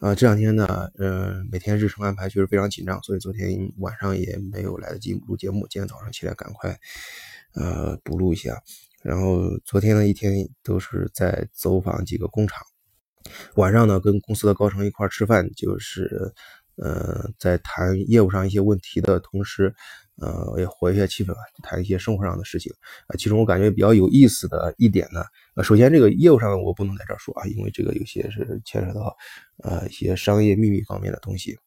啊，这两天呢，嗯，每天日程安排确实非常紧张，所以昨天晚上也没有来得及录节目。今天早上起来赶快，呃，补录一下。然后昨天呢一天都是在走访几个工厂，晚上呢跟公司的高层一块吃饭，就是，呃，在谈业务上一些问题的同时，呃，也活跃一下气氛吧，谈一些生活上的事情。啊，其中我感觉比较有意思的一点呢。首先，这个业务上我不能在这儿说啊，因为这个有些是牵扯到呃一些商业秘密方面的东西，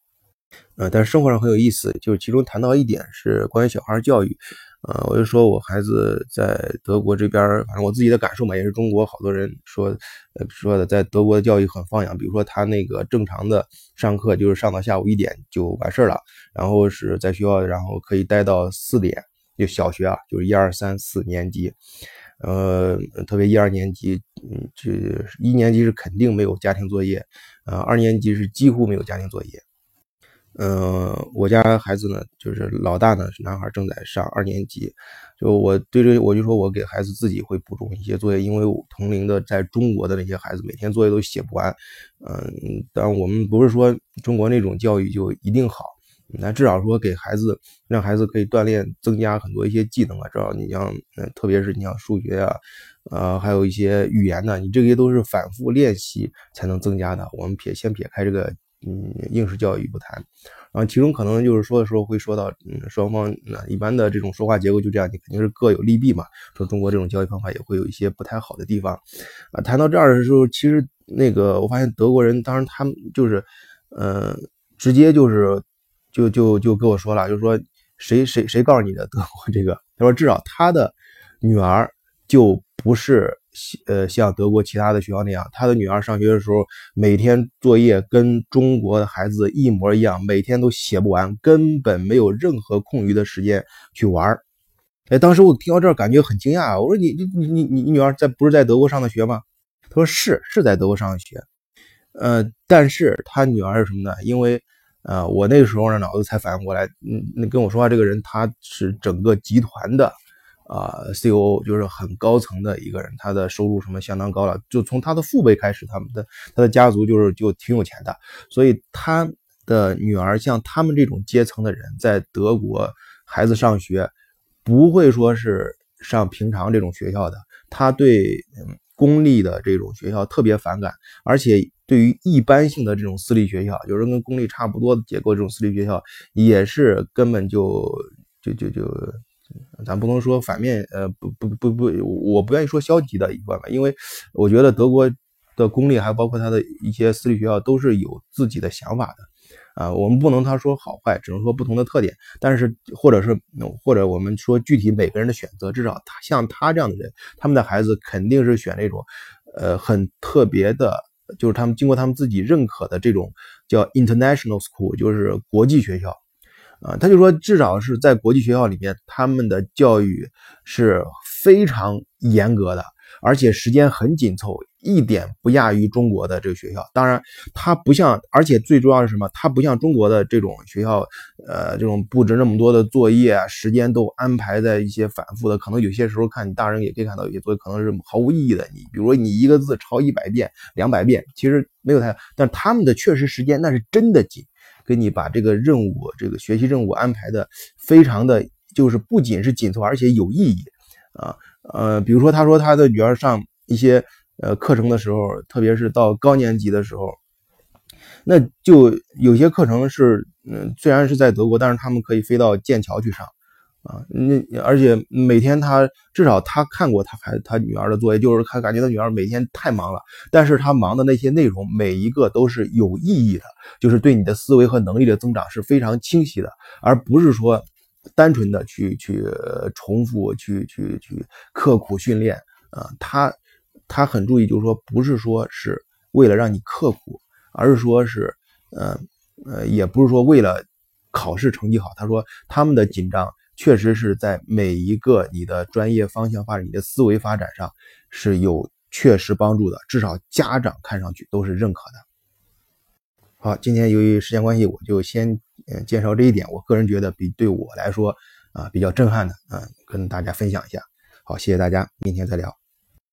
呃，但是生活上很有意思，就是其中谈到一点是关于小孩教育，呃，我就说我孩子在德国这边，反正我自己的感受嘛，也是中国好多人说说的，在德国的教育很放养，比如说他那个正常的上课就是上到下午一点就完事儿了，然后是在学校，然后可以待到四点，就小学啊，就是一二三四年级。呃，特别一二年级，嗯，这一年级是肯定没有家庭作业，呃，二年级是几乎没有家庭作业。嗯，我家孩子呢，就是老大呢是男孩，正在上二年级。就我对这，我就说我给孩子自己会补充一些作业，因为我同龄的在中国的那些孩子每天作业都写不完。嗯，但我们不是说中国那种教育就一定好。那至少说给孩子，让孩子可以锻炼、增加很多一些技能啊。至少你像，嗯，特别是你像数学啊，呃，还有一些语言呢，你这些都是反复练习才能增加的。我们撇先撇开这个，嗯，应试教育不谈，然后其中可能就是说的时候会说到，嗯，双方那一般的这种说话结构就这样，你肯定是各有利弊嘛。说中国这种教育方法也会有一些不太好的地方，啊，谈到这儿的时候，其实那个我发现德国人，当然他们就是，呃，直接就是。就就就跟我说了，就是说谁谁谁告诉你的德国这个？他说至少他的女儿就不是呃像德国其他的学校那样，他的女儿上学的时候每天作业跟中国的孩子一模一样，每天都写不完，根本没有任何空余的时间去玩儿哎，当时我听到这儿感觉很惊讶，我说你你你你你女儿在不是在德国上的学吗？他说是是在德国上的学，呃，但是他女儿是什么呢？因为啊，我那个时候呢，脑子才反应过来，嗯，那跟我说话这个人，他是整个集团的啊 COO，就是很高层的一个人，他的收入什么相当高了，就从他的父辈开始，他们的他的家族就是就挺有钱的，所以他的女儿像他们这种阶层的人，在德国孩子上学，不会说是上平常这种学校的，他对公立的这种学校特别反感，而且。对于一般性的这种私立学校，有人跟公立差不多的结构，这种私立学校也是根本就就就就，咱不能说反面，呃，不不不不，我不愿意说消极的一块吧，因为我觉得德国的公立还包括他的一些私立学校都是有自己的想法的，啊，我们不能他说好坏，只能说不同的特点，但是或者是或者我们说具体每个人的选择，至少他像他这样的人，他们的孩子肯定是选那种，呃，很特别的。就是他们经过他们自己认可的这种叫 international school，就是国际学校，啊，他就说至少是在国际学校里面，他们的教育是非常严格的。而且时间很紧凑，一点不亚于中国的这个学校。当然，它不像，而且最重要是什么？它不像中国的这种学校，呃，这种布置那么多的作业，时间都安排在一些反复的。可能有些时候看你大人也可以看到，有些作业可能是毫无意义的。你比如说，你一个字抄一百遍、两百遍，其实没有太。但他们的确实时间那是真的紧，给你把这个任务、这个学习任务安排的非常的，就是不仅是紧凑，而且有意义啊。呃，比如说，他说他的女儿上一些呃课程的时候，特别是到高年级的时候，那就有些课程是，嗯，虽然是在德国，但是他们可以飞到剑桥去上，啊，那而且每天他至少他看过他孩他女儿的作业，就是他感觉他女儿每天太忙了，但是他忙的那些内容每一个都是有意义的，就是对你的思维和能力的增长是非常清晰的，而不是说。单纯的去去重复去去去刻苦训练啊，他他很注意，就是说不是说是为了让你刻苦，而是说是呃呃，也不是说为了考试成绩好。他说他们的紧张确实是在每一个你的专业方向发展、你的思维发展上是有确实帮助的，至少家长看上去都是认可的。好，今天由于时间关系，我就先。嗯，介绍这一点，我个人觉得比对我来说啊比较震撼的，嗯，跟大家分享一下。好，谢谢大家，明天再聊。